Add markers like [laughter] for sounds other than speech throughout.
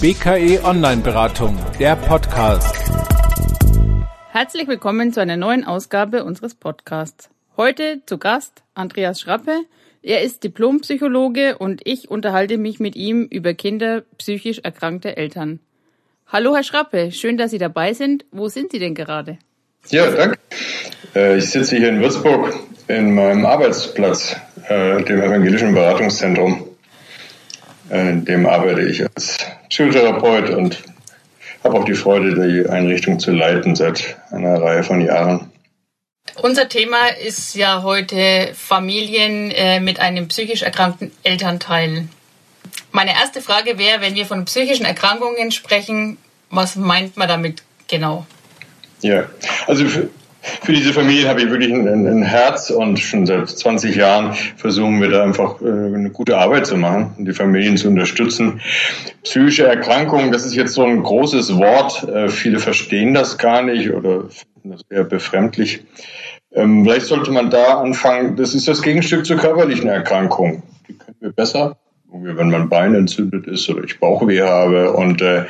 BKE Online Beratung, der Podcast. Herzlich willkommen zu einer neuen Ausgabe unseres Podcasts. Heute zu Gast Andreas Schrappe. Er ist Diplompsychologe und ich unterhalte mich mit ihm über Kinder psychisch erkrankte Eltern. Hallo Herr Schrappe, schön, dass Sie dabei sind. Wo sind Sie denn gerade? Ja, danke. Äh, ich sitze hier in Würzburg in meinem Arbeitsplatz, äh, dem Evangelischen Beratungszentrum. Äh, in dem arbeite ich als Psychotherapeut und habe auch die Freude, die Einrichtung zu leiten seit einer Reihe von Jahren. Unser Thema ist ja heute Familien äh, mit einem psychisch erkrankten Elternteil. Meine erste Frage wäre, wenn wir von psychischen Erkrankungen sprechen, was meint man damit genau? Ja, also für, diese Familien habe ich wirklich ein, ein, Herz und schon seit 20 Jahren versuchen wir da einfach äh, eine gute Arbeit zu machen, die Familien zu unterstützen. Psychische Erkrankungen, das ist jetzt so ein großes Wort. Äh, viele verstehen das gar nicht oder finden das eher befremdlich. Ähm, vielleicht sollte man da anfangen, das ist das Gegenstück zur körperlichen Erkrankung. Die können wir besser, wenn mein Bein entzündet ist oder ich Bauchweh habe. Und äh,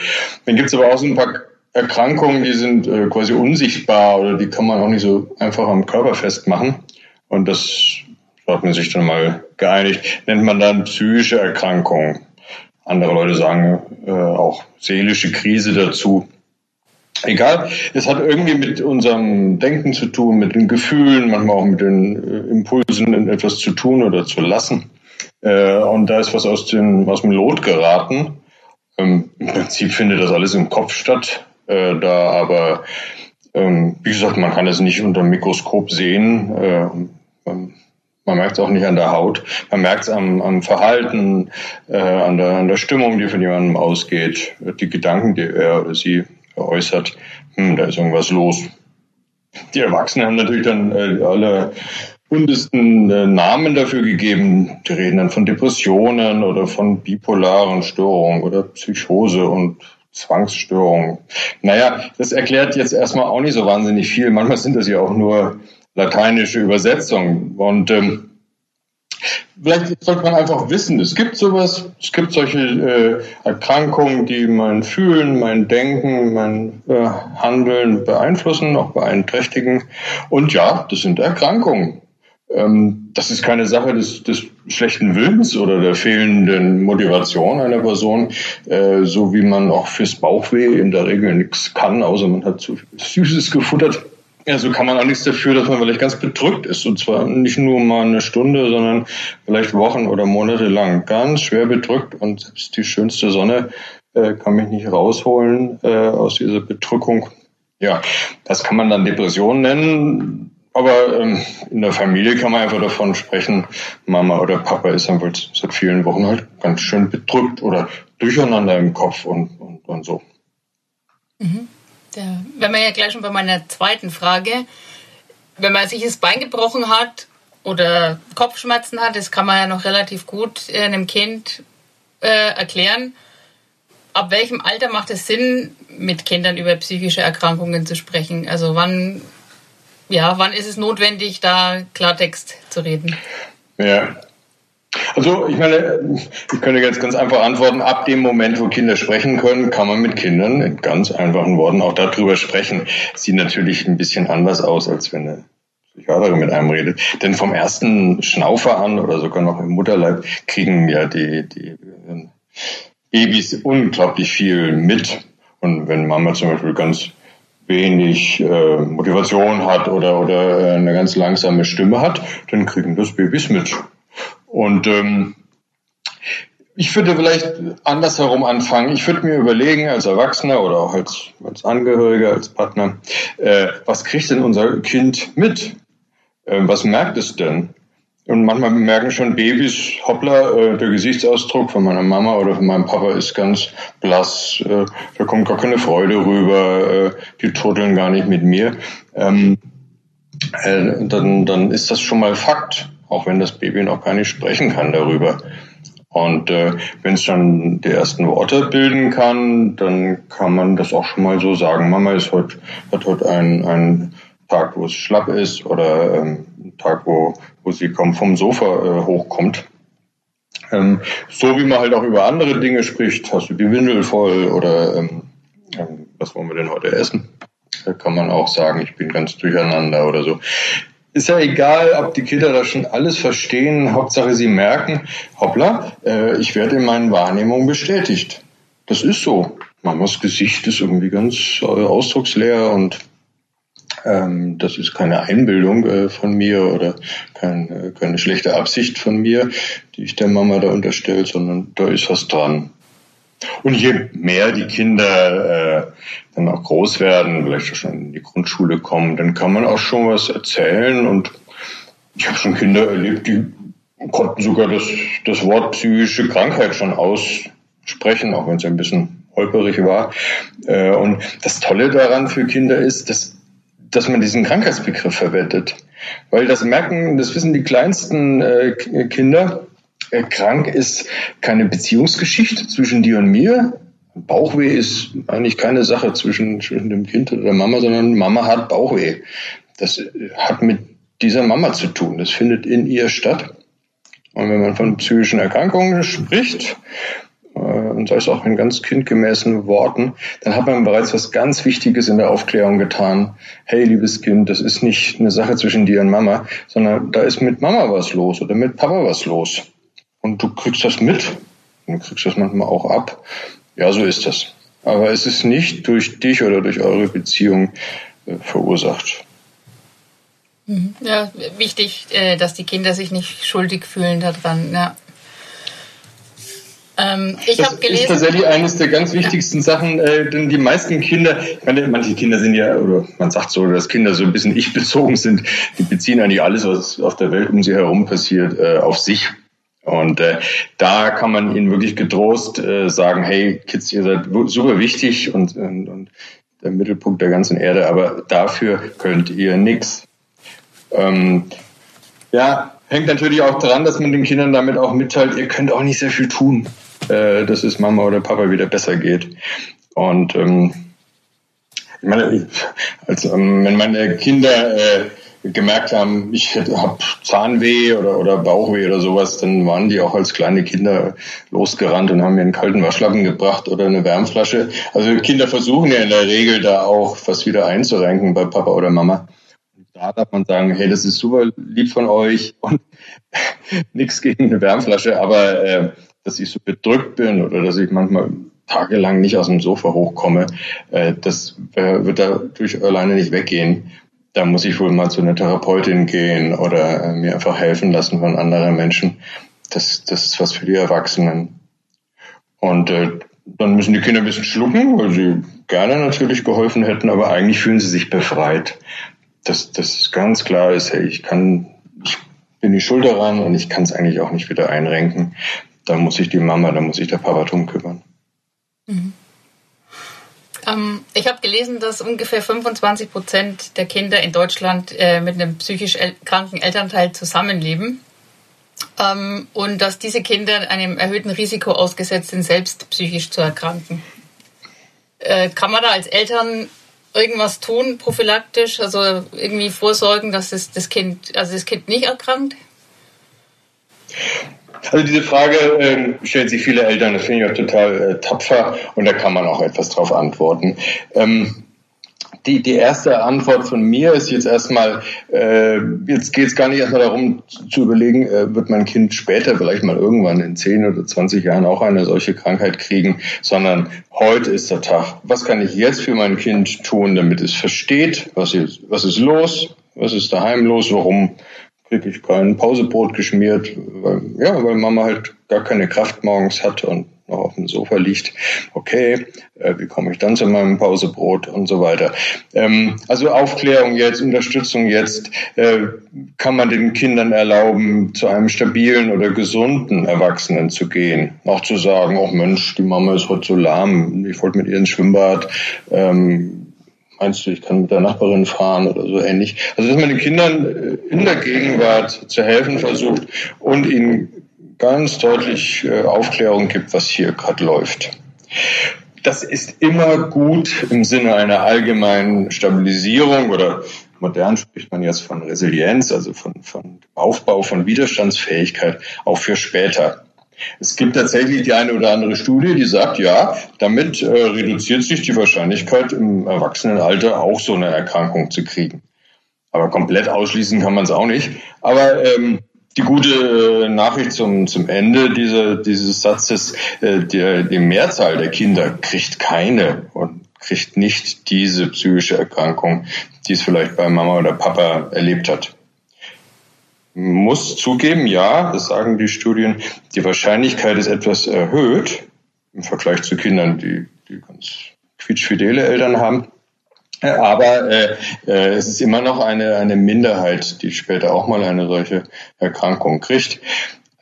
dann gibt es aber auch so ein paar Erkrankungen, die sind äh, quasi unsichtbar oder die kann man auch nicht so einfach am Körper festmachen. Und das hat man sich dann mal geeinigt, nennt man dann psychische Erkrankungen. Andere Leute sagen äh, auch seelische Krise dazu. Egal, es hat irgendwie mit unserem Denken zu tun, mit den Gefühlen, manchmal auch mit den äh, Impulsen etwas zu tun oder zu lassen. Äh, und da ist was aus, den, aus dem Lot geraten. Ähm, Im Prinzip findet das alles im Kopf statt. Äh, da aber, ähm, wie gesagt, man kann es nicht unter dem Mikroskop sehen. Äh, man, man merkt es auch nicht an der Haut. Man merkt es am, am Verhalten, äh, an, der, an der Stimmung, die von jemandem ausgeht, die Gedanken, die er oder sie äußert. Hm, da ist irgendwas los. Die Erwachsenen haben natürlich dann äh, alle buntesten äh, Namen dafür gegeben. Die reden dann von Depressionen oder von bipolaren Störungen oder Psychose und Zwangsstörungen. Naja, das erklärt jetzt erstmal auch nicht so wahnsinnig viel. Manchmal sind das ja auch nur lateinische Übersetzungen. Und ähm, vielleicht sollte man einfach wissen, es gibt sowas, es gibt solche äh, Erkrankungen, die mein Fühlen, mein Denken, mein äh, Handeln beeinflussen, auch beeinträchtigen. Und ja, das sind Erkrankungen. Ähm, das ist keine Sache des, des schlechten Willens oder der fehlenden Motivation einer Person, äh, so wie man auch fürs Bauchweh in der Regel nichts kann, außer man hat zu viel Süßes gefuttert. Ja, so kann man auch nichts dafür, dass man vielleicht ganz bedrückt ist. Und zwar nicht nur mal eine Stunde, sondern vielleicht Wochen oder Monate lang. Ganz schwer bedrückt und selbst die schönste Sonne äh, kann mich nicht rausholen äh, aus dieser Bedrückung. Ja, das kann man dann Depression nennen aber ähm, in der Familie kann man einfach davon sprechen, Mama oder Papa ist dann wohl seit vielen Wochen halt ganz schön bedrückt oder durcheinander im Kopf und, und, und so. Mhm. Ja, wenn man ja gleich schon bei meiner zweiten Frage, wenn man sich das Bein gebrochen hat oder Kopfschmerzen hat, das kann man ja noch relativ gut einem Kind äh, erklären. Ab welchem Alter macht es Sinn, mit Kindern über psychische Erkrankungen zu sprechen? Also wann ja, wann ist es notwendig, da Klartext zu reden? Ja. Also ich meine, ich könnte jetzt ganz einfach antworten, ab dem Moment, wo Kinder sprechen können, kann man mit Kindern in ganz einfachen Worten auch darüber sprechen. Sieht natürlich ein bisschen anders aus, als wenn eine Psychiaterin mit einem redet. Denn vom ersten Schnaufer an oder sogar noch im Mutterleib kriegen ja die, die Babys unglaublich viel mit. Und wenn Mama zum Beispiel ganz wenig äh, Motivation hat oder, oder äh, eine ganz langsame Stimme hat, dann kriegen das Babys mit. Und ähm, ich würde vielleicht andersherum anfangen. Ich würde mir überlegen, als Erwachsener oder auch als, als Angehöriger, als Partner, äh, was kriegt denn unser Kind mit? Äh, was merkt es denn? Und manchmal merken schon Babys, hoppla, äh, der Gesichtsausdruck von meiner Mama oder von meinem Papa ist ganz blass, äh, da kommt gar keine Freude rüber, äh, die turteln gar nicht mit mir. Ähm, äh, dann, dann ist das schon mal Fakt, auch wenn das Baby noch gar nicht sprechen kann darüber. Und äh, wenn es dann die ersten Worte bilden kann, dann kann man das auch schon mal so sagen. Mama ist heute, hat heute ein, ein Tag, wo es schlapp ist oder ähm, Tag, wo, wo sie kaum vom Sofa äh, hochkommt. Ähm, so wie man halt auch über andere Dinge spricht, hast du die Windel voll oder ähm, ähm, was wollen wir denn heute essen? Da kann man auch sagen, ich bin ganz durcheinander oder so. Ist ja egal, ob die Kinder das schon alles verstehen. Hauptsache, sie merken, hoppla, äh, ich werde in meinen Wahrnehmungen bestätigt. Das ist so. Mamas Gesicht ist irgendwie ganz äh, ausdrucksleer und ähm, das ist keine Einbildung äh, von mir oder kein, äh, keine schlechte Absicht von mir, die ich der Mama da unterstelle, sondern da ist was dran. Und je mehr die Kinder äh, dann auch groß werden, vielleicht schon in die Grundschule kommen, dann kann man auch schon was erzählen. Und ich habe schon Kinder erlebt, die konnten sogar das, das Wort psychische Krankheit schon aussprechen, auch wenn es ein bisschen holperig war. Äh, und das Tolle daran für Kinder ist, dass, dass man diesen Krankheitsbegriff verwendet. Weil das merken, das wissen die kleinsten äh, Kinder, äh, krank ist keine Beziehungsgeschichte zwischen dir und mir. Bauchweh ist eigentlich keine Sache zwischen, zwischen dem Kind oder der Mama, sondern Mama hat Bauchweh. Das äh, hat mit dieser Mama zu tun. Das findet in ihr statt. Und wenn man von psychischen Erkrankungen spricht, und sei es auch in ganz kindgemäßen Worten, dann hat man bereits was ganz Wichtiges in der Aufklärung getan. Hey, liebes Kind, das ist nicht eine Sache zwischen dir und Mama, sondern da ist mit Mama was los oder mit Papa was los. Und du kriegst das mit. Du kriegst das manchmal auch ab. Ja, so ist das. Aber es ist nicht durch dich oder durch eure Beziehung äh, verursacht. Mhm. Ja, wichtig, äh, dass die Kinder sich nicht schuldig fühlen daran. Ja. Ähm, ich das gelesen, ist tatsächlich eines der ganz wichtigsten. Sachen, äh, denn die meisten Kinder, ich meine, manche Kinder sind ja, oder man sagt so, dass Kinder so ein bisschen ich-bezogen sind, die beziehen eigentlich alles, was auf der Welt um sie herum passiert, äh, auf sich. Und äh, da kann man ihnen wirklich getrost äh, sagen, hey Kids, ihr seid super wichtig und, und, und der Mittelpunkt der ganzen Erde, aber dafür könnt ihr nichts. Ähm, ja, hängt natürlich auch daran, dass man den Kindern damit auch mitteilt, ihr könnt auch nicht sehr viel tun, äh, dass es Mama oder Papa wieder besser geht. Und ähm, ich meine, als, ähm, wenn meine Kinder äh, gemerkt haben, ich habe Zahnweh oder, oder Bauchweh oder sowas, dann waren die auch als kleine Kinder losgerannt und haben mir einen kalten Waschlappen gebracht oder eine Wärmflasche. Also Kinder versuchen ja in der Regel da auch was wieder einzurenken bei Papa oder Mama. Da darf man sagen, hey, das ist super lieb von euch und [laughs] nichts gegen eine Wärmflasche, aber äh, dass ich so bedrückt bin oder dass ich manchmal tagelang nicht aus dem Sofa hochkomme, äh, das äh, wird dadurch alleine nicht weggehen da muss ich wohl mal zu einer Therapeutin gehen oder äh, mir einfach helfen lassen von anderen Menschen. Das, das ist was für die Erwachsenen. Und äh, dann müssen die Kinder ein bisschen schlucken, weil sie gerne natürlich geholfen hätten, aber eigentlich fühlen sie sich befreit. Dass das ganz klar ist, hey, ich kann, ich bin die Schuld daran und ich kann es eigentlich auch nicht wieder einrenken. Da muss sich die Mama, da muss sich der Papa drum kümmern. Mhm. Ähm, ich habe gelesen, dass ungefähr 25 Prozent der Kinder in Deutschland äh, mit einem psychisch el kranken Elternteil zusammenleben ähm, und dass diese Kinder einem erhöhten Risiko ausgesetzt sind, selbst psychisch zu erkranken. Äh, kann man da als Eltern irgendwas tun, prophylaktisch, also irgendwie vorsorgen, dass es das Kind, also das Kind nicht erkrankt? Also diese Frage äh, stellen sich viele Eltern, das finde ich auch total äh, tapfer und da kann man auch etwas drauf antworten. Ähm, die, die erste Antwort von mir ist jetzt erstmal, äh, jetzt geht es gar nicht erstmal darum zu, zu überlegen, äh, wird mein Kind später vielleicht mal irgendwann in 10 oder 20 Jahren auch eine solche Krankheit kriegen, sondern heute ist der Tag. Was kann ich jetzt für mein Kind tun, damit es versteht, was ist, was ist los, was ist daheim los, warum kriege ich kein Pausebrot geschmiert, weil, ja, weil Mama halt gar keine Kraft morgens hat und noch auf dem Sofa liegt. Okay, äh, wie komme ich dann zu meinem Pausebrot und so weiter. Ähm, also Aufklärung jetzt, Unterstützung jetzt, äh, kann man den Kindern erlauben, zu einem stabilen oder gesunden Erwachsenen zu gehen. Auch zu sagen, oh Mensch, die Mama ist heute so lahm, ich wollte mit ihr ins Schwimmbad. Ähm, meinst du, ich kann mit der Nachbarin fahren oder so ähnlich. Also dass man den Kindern äh, in der Gegenwart zu helfen versucht und ihnen ganz deutlich äh, Aufklärung gibt, was hier gerade läuft. Das ist immer gut im Sinne einer allgemeinen Stabilisierung oder modern spricht man jetzt von Resilienz, also von, von Aufbau von Widerstandsfähigkeit, auch für später. Es gibt tatsächlich die eine oder andere Studie, die sagt, ja, damit äh, reduziert sich die Wahrscheinlichkeit, im Erwachsenenalter auch so eine Erkrankung zu kriegen. Aber komplett ausschließen kann man es auch nicht. Aber ähm, die gute äh, Nachricht zum, zum Ende dieser, dieses Satzes, äh, die, die Mehrzahl der Kinder kriegt keine und kriegt nicht diese psychische Erkrankung, die es vielleicht bei Mama oder Papa erlebt hat muss zugeben, ja, das sagen die Studien, die Wahrscheinlichkeit ist etwas erhöht im Vergleich zu Kindern, die, die ganz quietschfidele Eltern haben. Aber äh, äh, es ist immer noch eine, eine Minderheit, die später auch mal eine solche Erkrankung kriegt.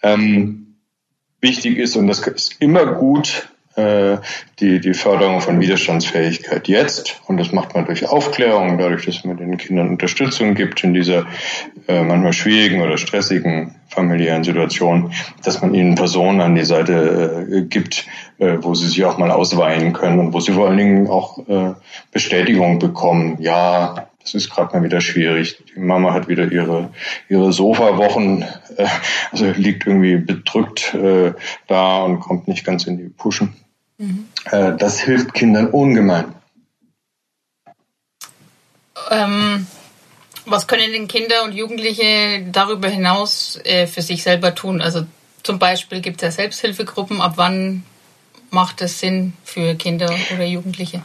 Ähm, wichtig ist, und das ist immer gut, die, die Förderung von Widerstandsfähigkeit jetzt. Und das macht man durch Aufklärung, dadurch, dass man den Kindern Unterstützung gibt in dieser äh, manchmal schwierigen oder stressigen familiären Situation, dass man ihnen Personen an die Seite äh, gibt, äh, wo sie sich auch mal ausweinen können und wo sie vor allen Dingen auch äh, Bestätigung bekommen. Ja, das ist gerade mal wieder schwierig. Die Mama hat wieder ihre, ihre Sofawochen, äh, also liegt irgendwie bedrückt äh, da und kommt nicht ganz in die Puschen. Mhm. Äh, das hilft Kindern ungemein. Ähm, was können denn Kinder und Jugendliche darüber hinaus äh, für sich selber tun? Also zum Beispiel gibt es ja Selbsthilfegruppen. Ab wann macht es Sinn für Kinder oder Jugendliche?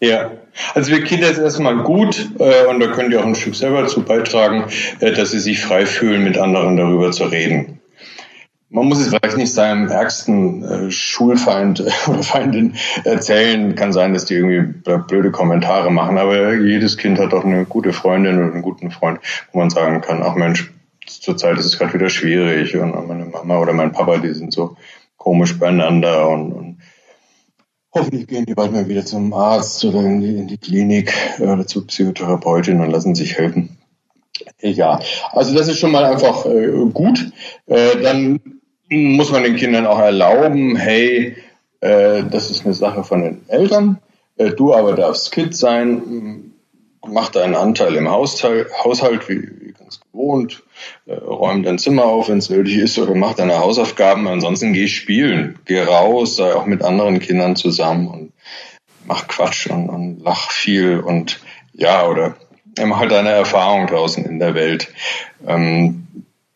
Ja, also für Kinder ist erstmal gut äh, und da können die auch ein Stück selber dazu beitragen, äh, dass sie sich frei fühlen, mit anderen darüber zu reden man muss es vielleicht nicht seinem ärgsten äh, Schulfeind [laughs] oder Feindin erzählen. Kann sein, dass die irgendwie blöde Kommentare machen, aber jedes Kind hat doch eine gute Freundin oder einen guten Freund, wo man sagen kann, ach Mensch, zurzeit ist es gerade wieder schwierig und meine Mama oder mein Papa, die sind so komisch beieinander und, und hoffentlich gehen die bald mal wieder zum Arzt oder in die, in die Klinik äh, oder zur Psychotherapeutin und lassen sich helfen. Ja, also das ist schon mal einfach äh, gut. Äh, dann muss man den Kindern auch erlauben, hey, äh, das ist eine Sache von den Eltern, äh, du aber darfst Kind sein, mach deinen Anteil im Haushalt, Haushalt wie, wie ganz gewohnt, äh, räum dein Zimmer auf, wenn es nötig ist, oder mach deine Hausaufgaben, ansonsten geh spielen, geh raus, sei auch mit anderen Kindern zusammen und mach Quatsch und, und lach viel und ja, oder mach halt deine Erfahrung draußen in der Welt. Ähm,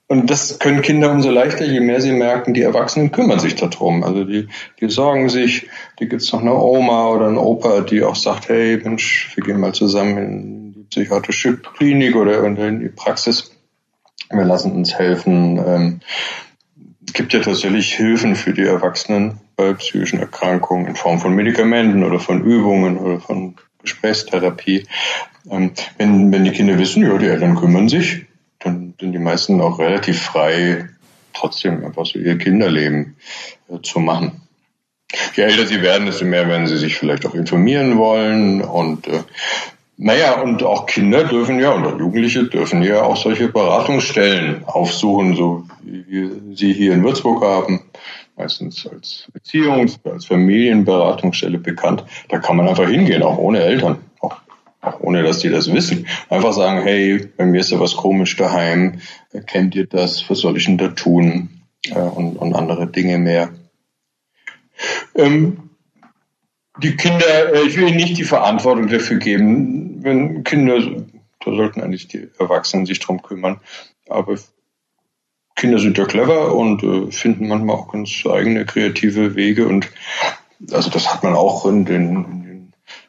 und das können Kinder umso leichter, je mehr sie merken, die Erwachsenen kümmern sich darum. Also die, die sorgen sich, die gibt's noch eine Oma oder einen Opa, die auch sagt, hey Mensch, wir gehen mal zusammen in die psychiatrische Klinik oder in die Praxis. Wir lassen uns helfen. Ähm, es gibt ja tatsächlich Hilfen für die Erwachsenen bei psychischen Erkrankungen in Form von Medikamenten oder von Übungen oder von Gesprächstherapie. Ähm, wenn, wenn die Kinder wissen, ja, die Eltern kümmern sich, sind die meisten auch relativ frei, trotzdem einfach so ihr Kinderleben äh, zu machen. Je älter sie werden, desto mehr werden sie sich vielleicht auch informieren wollen und äh, naja, und auch Kinder dürfen ja auch Jugendliche dürfen ja auch solche Beratungsstellen aufsuchen, so wie wir sie hier in Würzburg haben, meistens als Erziehungs-, als Familienberatungsstelle bekannt. Da kann man einfach hingehen, auch ohne Eltern ohne dass die das wissen. Einfach sagen, hey, bei mir ist ja was komisch daheim, kennt ihr das, was soll ich denn da tun? Und, und andere Dinge mehr. Ähm, die Kinder, äh, ich will ihnen nicht die Verantwortung dafür geben, wenn Kinder, da sollten eigentlich die Erwachsenen sich drum kümmern, aber Kinder sind ja clever und äh, finden manchmal auch ganz eigene kreative Wege und also das hat man auch in den,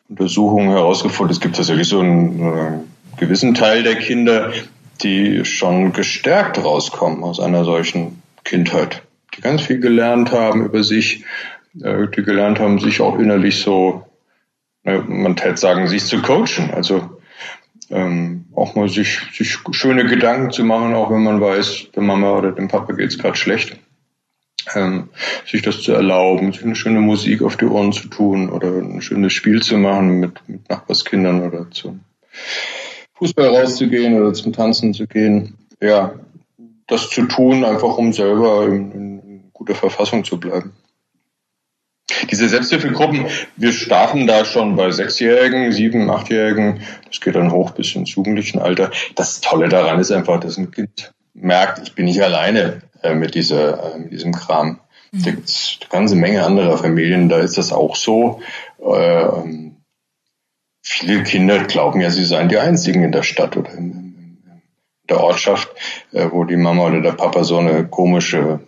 Untersuchungen herausgefunden, es gibt tatsächlich so einen, einen gewissen Teil der Kinder, die schon gestärkt rauskommen aus einer solchen Kindheit, die ganz viel gelernt haben über sich, äh, die gelernt haben, sich auch innerlich so, man täte sagen, sich zu coachen, also ähm, auch mal sich, sich schöne Gedanken zu machen, auch wenn man weiß, der Mama oder dem Papa geht's gerade schlecht ähm, sich das zu erlauben, sich eine schöne Musik auf die Ohren zu tun oder ein schönes Spiel zu machen mit, mit Nachbarskindern oder zum Fußball rauszugehen oder zum Tanzen zu gehen. Ja, das zu tun, einfach um selber in, in guter Verfassung zu bleiben. Diese Selbsthilfegruppen, wir starten da schon bei Sechsjährigen, Sieben-, Achtjährigen. Das geht dann hoch bis ins Jugendlichenalter. Das Tolle daran ist einfach, dass ein Kind merkt, ich bin nicht alleine. Äh, mit dieser, äh, mit diesem Kram. Mhm. Da gibt es eine ganze Menge anderer Familien, da ist das auch so. Äh, viele Kinder glauben ja, sie seien die einzigen in der Stadt oder in, in der Ortschaft, äh, wo die Mama oder der Papa so eine komische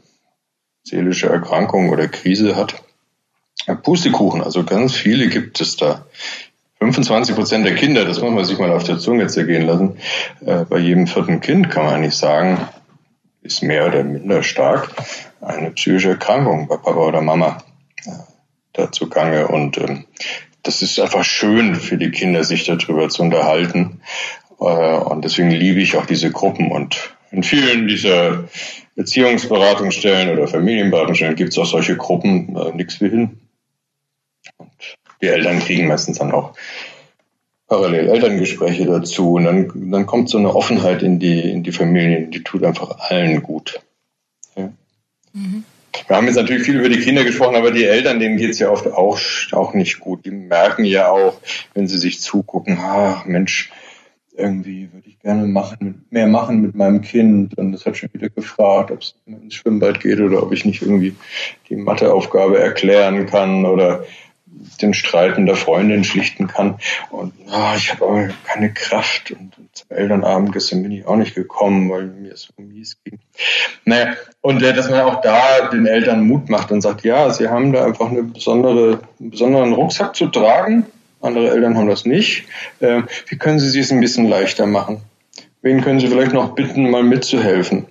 seelische Erkrankung oder Krise hat. Pustekuchen, also ganz viele gibt es da. 25 Prozent der Kinder, das muss man sich mal auf der Zunge zergehen lassen, äh, bei jedem vierten Kind kann man eigentlich sagen, ist mehr oder minder stark eine psychische Erkrankung bei Papa oder Mama äh, dazu gange. Und ähm, das ist einfach schön für die Kinder, sich darüber zu unterhalten. Äh, und deswegen liebe ich auch diese Gruppen. Und in vielen dieser Erziehungsberatungsstellen oder Familienberatungsstellen gibt es auch solche Gruppen, äh, nichts wie hin. Und die Eltern kriegen meistens dann auch parallel Elterngespräche dazu. Und dann, dann kommt so eine Offenheit in die, in die Familien, die tut einfach allen gut. Ja. Mhm. Wir haben jetzt natürlich viel über die Kinder gesprochen, aber die Eltern, denen geht's ja oft auch, auch nicht gut. Die merken ja auch, wenn sie sich zugucken, ach Mensch, irgendwie würde ich gerne machen, mehr machen mit meinem Kind. Und das hat schon wieder gefragt, ob es ins Schwimmbad geht oder ob ich nicht irgendwie die Matheaufgabe erklären kann oder den Streit mit der Freundin schlichten kann. Und oh, ich habe aber keine Kraft. Und, und zum Elternabend gestern bin ich auch nicht gekommen, weil mir es so mies ging. Naja, und äh, dass man auch da den Eltern Mut macht und sagt, ja, sie haben da einfach eine besondere, einen besonderen Rucksack zu tragen. Andere Eltern haben das nicht. Äh, wie können sie es ein bisschen leichter machen? Wen können Sie vielleicht noch bitten, mal mitzuhelfen?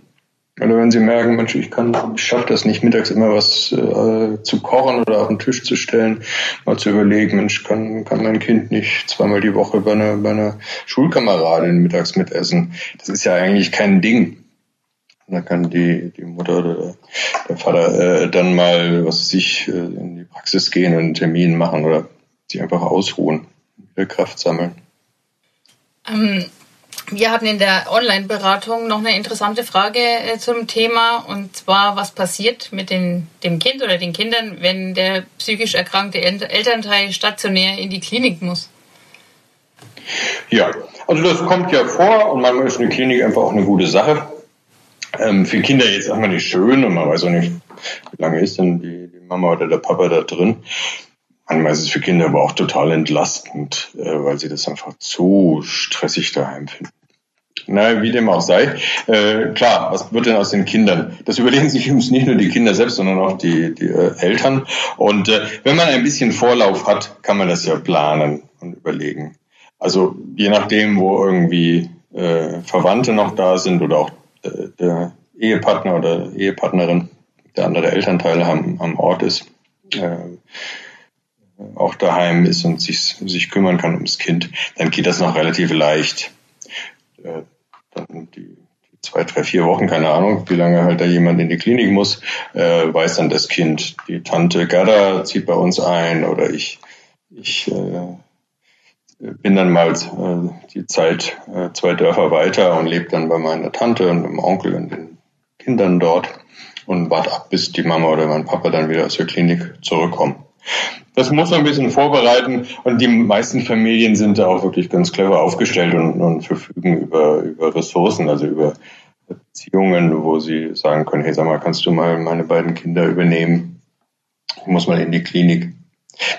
Oder wenn Sie merken, Mensch, ich kann, ich schaffe das nicht, mittags immer was äh, zu kochen oder auf den Tisch zu stellen, mal zu überlegen, Mensch, kann, kann mein Kind nicht zweimal die Woche bei einer, bei einer Schulkameradin mittags mitessen? Das ist ja eigentlich kein Ding. Da kann die, die Mutter oder der Vater äh, dann mal, was weiß ich, äh, in die Praxis gehen und einen Termin machen oder sich einfach ausruhen, wieder Kraft sammeln. Ähm, wir hatten in der Online-Beratung noch eine interessante Frage äh, zum Thema und zwar, was passiert mit den, dem Kind oder den Kindern, wenn der psychisch erkrankte Elternteil stationär in die Klinik muss? Ja, also das kommt ja vor und manchmal ist eine Klinik einfach auch eine gute Sache. Ähm, für Kinder jetzt einfach nicht schön und man weiß auch nicht, wie lange ist denn die, die Mama oder der Papa da drin. Manchmal ist es für Kinder aber auch total entlastend, äh, weil sie das einfach zu stressig daheim finden. Na, wie dem auch sei. Äh, klar, was wird denn aus den Kindern? Das überlegen sich übrigens nicht nur die Kinder selbst, sondern auch die, die äh, Eltern. Und äh, wenn man ein bisschen Vorlauf hat, kann man das ja planen und überlegen. Also je nachdem, wo irgendwie äh, Verwandte noch da sind oder auch äh, der Ehepartner oder Ehepartnerin, der andere Elternteil am, am Ort ist, äh, auch daheim ist und sich, sich kümmern kann ums Kind, dann geht das noch relativ leicht. Äh, dann die, die zwei, drei, vier Wochen, keine Ahnung, wie lange halt da jemand in die Klinik muss, äh, weiß dann das Kind, die Tante Gerda zieht bei uns ein oder ich, ich äh, bin dann mal die Zeit zwei Dörfer weiter und lebe dann bei meiner Tante und dem Onkel und den Kindern dort und warte ab, bis die Mama oder mein Papa dann wieder aus der Klinik zurückkommen. Das muss man ein bisschen vorbereiten und die meisten Familien sind da auch wirklich ganz clever aufgestellt und, und verfügen über, über Ressourcen, also über Beziehungen, wo sie sagen können, hey, sag mal, kannst du mal meine beiden Kinder übernehmen? Ich muss mal in die Klinik.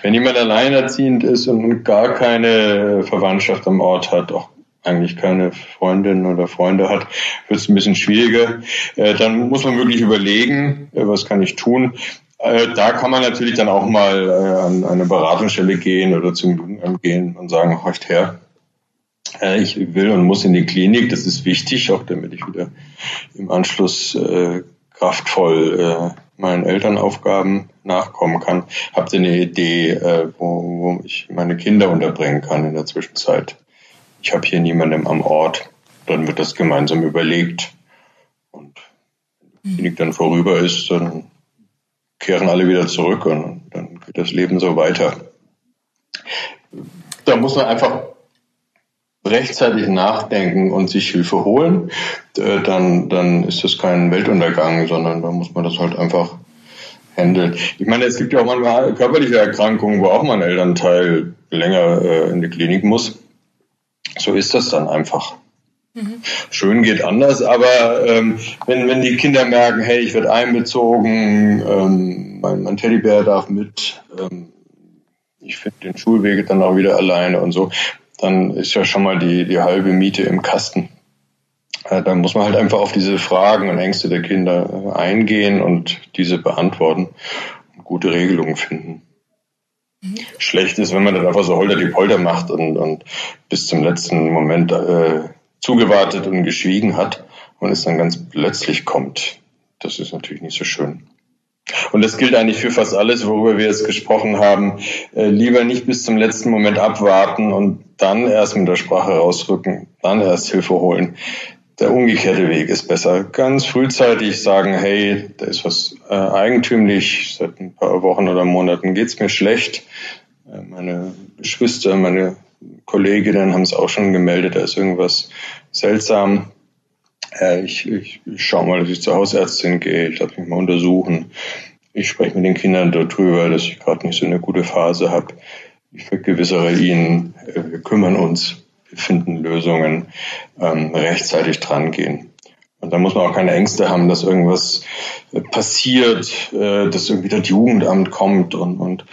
Wenn jemand alleinerziehend ist und gar keine Verwandtschaft am Ort hat, auch eigentlich keine Freundin oder Freunde hat, wird es ein bisschen schwieriger. Äh, dann muss man wirklich überlegen, äh, was kann ich tun. Äh, da kann man natürlich dann auch mal an eine Beratungsstelle gehen oder zum Jugendamt gehen und sagen, horcht her, ich will und muss in die Klinik, das ist wichtig, auch damit ich wieder im Anschluss kraftvoll meinen Elternaufgaben nachkommen kann. Habt ihr eine Idee, wo, wo ich meine Kinder unterbringen kann in der Zwischenzeit? ich habe hier niemanden am Ort. Dann wird das gemeinsam überlegt. Und wenn die Klinik dann vorüber ist, dann kehren alle wieder zurück und dann geht das Leben so weiter. Da muss man einfach rechtzeitig nachdenken und sich Hilfe holen, dann, dann ist das kein Weltuntergang, sondern da muss man das halt einfach handeln. Ich meine, es gibt ja auch manchmal körperliche Erkrankungen, wo auch mal ein Elternteil länger äh, in die Klinik muss so ist das dann einfach. Mhm. Schön geht anders, aber ähm, wenn, wenn die Kinder merken, hey, ich werde einbezogen, ähm, mein, mein Teddybär darf mit, ähm, ich finde den Schulweg dann auch wieder alleine und so, dann ist ja schon mal die, die halbe Miete im Kasten. Äh, dann muss man halt einfach auf diese Fragen und Ängste der Kinder äh, eingehen und diese beantworten und gute Regelungen finden. Mhm. Schlecht ist, wenn man dann einfach so holter die Polter macht und, und bis zum letzten Moment äh, zugewartet und geschwiegen hat und es dann ganz plötzlich kommt. Das ist natürlich nicht so schön. Und das gilt eigentlich für fast alles, worüber wir jetzt gesprochen haben. Äh, lieber nicht bis zum letzten Moment abwarten und dann erst mit der Sprache rausrücken, dann erst Hilfe holen. Der umgekehrte Weg ist besser. Ganz frühzeitig sagen, hey, da ist was äh, eigentümlich, seit ein paar Wochen oder Monaten geht's mir schlecht. Äh, meine Geschwister, meine Kolleginnen haben es auch schon gemeldet, da ist irgendwas seltsam. Äh, ich, ich, schaue mal, dass ich zur Hausärztin gehe, ich lasse mich mal untersuchen. Ich spreche mit den Kindern darüber, dass ich gerade nicht so eine gute Phase habe. Ich vergewissere ihnen, äh, wir kümmern uns, wir finden Lösungen, ähm, rechtzeitig drangehen. Und da muss man auch keine Ängste haben, dass irgendwas äh, passiert, äh, dass irgendwie das Jugendamt kommt und, und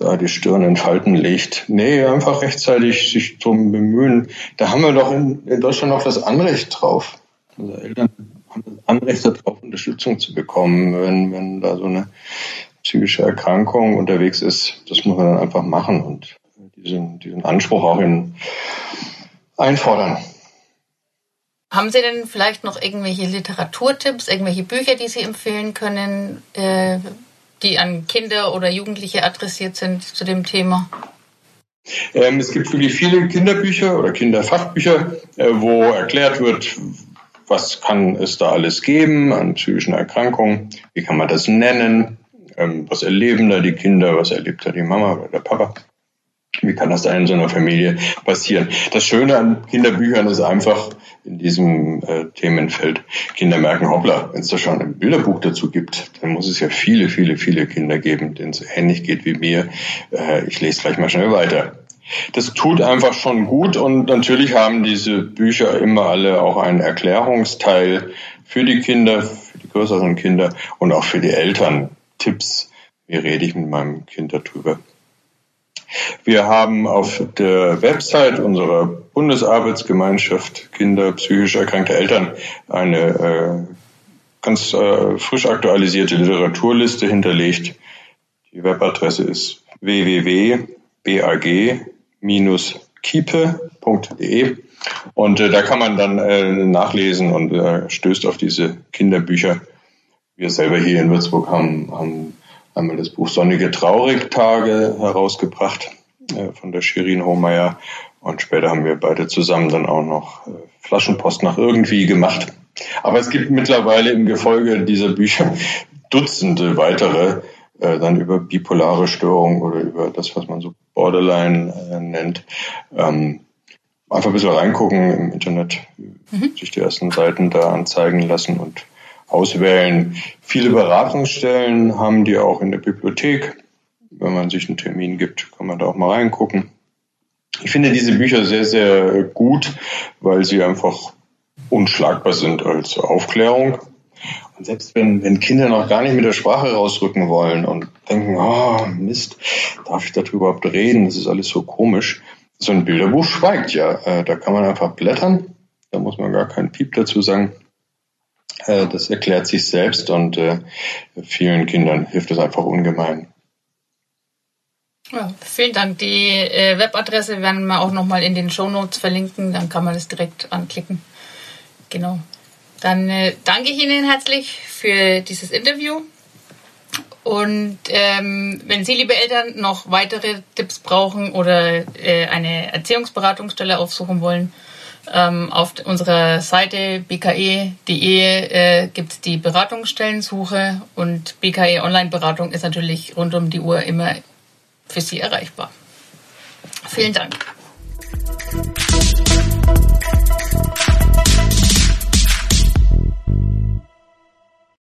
da die Stirn in Falten legt. Nee, einfach rechtzeitig sich drum bemühen. Da haben wir doch in, in Deutschland auch das Anrecht drauf. Unsere Eltern haben das Anrecht darauf, Unterstützung zu bekommen, wenn, wenn da so eine psychische Erkrankung unterwegs ist. Das muss man dann einfach machen und diesen, diesen Anspruch auch in, einfordern. Haben Sie denn vielleicht noch irgendwelche Literaturtipps, irgendwelche Bücher, die Sie empfehlen können, äh, die an Kinder oder Jugendliche adressiert sind zu dem Thema? Ähm, es gibt wirklich viele Kinderbücher oder Kinderfachbücher, äh, wo erklärt wird, was kann es da alles geben an psychischen Erkrankungen, wie kann man das nennen, ähm, was erleben da die Kinder, was erlebt da die Mama oder der Papa. Wie kann das da in so einer Familie passieren? Das Schöne an Kinderbüchern ist einfach in diesem äh, Themenfeld. Kinder merken, hoppla, wenn es da schon ein Bilderbuch dazu gibt, dann muss es ja viele, viele, viele Kinder geben, denen es ähnlich geht wie mir. Äh, ich lese gleich mal schnell weiter. Das tut einfach schon gut und natürlich haben diese Bücher immer alle auch einen Erklärungsteil für die Kinder, für die größeren Kinder und auch für die Eltern. Tipps, wie rede ich mit meinem Kind darüber. Wir haben auf der Website unserer Bundesarbeitsgemeinschaft Kinder psychisch erkrankte Eltern eine äh, ganz äh, frisch aktualisierte Literaturliste hinterlegt. Die Webadresse ist www.bag-kiepe.de und äh, da kann man dann äh, nachlesen und äh, stößt auf diese Kinderbücher. Wir selber hier in Würzburg haben, haben einmal das Buch Sonnige Traurigtage herausgebracht äh, von der Shirin Hohmeier und später haben wir beide zusammen dann auch noch äh, Flaschenpost nach irgendwie gemacht. Aber es gibt mittlerweile im Gefolge dieser Bücher Dutzende weitere, äh, dann über bipolare Störungen oder über das, was man so Borderline äh, nennt. Ähm, einfach ein bisschen reingucken im Internet, mhm. sich die ersten Seiten da anzeigen lassen und auswählen. Viele Beratungsstellen haben die auch in der Bibliothek. Wenn man sich einen Termin gibt, kann man da auch mal reingucken. Ich finde diese Bücher sehr, sehr gut, weil sie einfach unschlagbar sind als Aufklärung. Und selbst wenn, wenn Kinder noch gar nicht mit der Sprache rausrücken wollen und denken, oh Mist, darf ich darüber überhaupt reden? Das ist alles so komisch. So ein Bilderbuch schweigt ja. Äh, da kann man einfach blättern. Da muss man gar keinen Piep dazu sagen. Äh, das erklärt sich selbst und äh, vielen Kindern hilft es einfach ungemein. Ja, vielen Dank. Die äh, Webadresse werden wir auch nochmal in den Show Notes verlinken, dann kann man das direkt anklicken. Genau. Dann danke ich Ihnen herzlich für dieses Interview. Und ähm, wenn Sie, liebe Eltern, noch weitere Tipps brauchen oder eine Erziehungsberatungsstelle aufsuchen wollen, ähm, auf unserer Seite bke.de äh, gibt es die Beratungsstellensuche und BKE Online-Beratung ist natürlich rund um die Uhr immer für Sie erreichbar. Vielen Dank.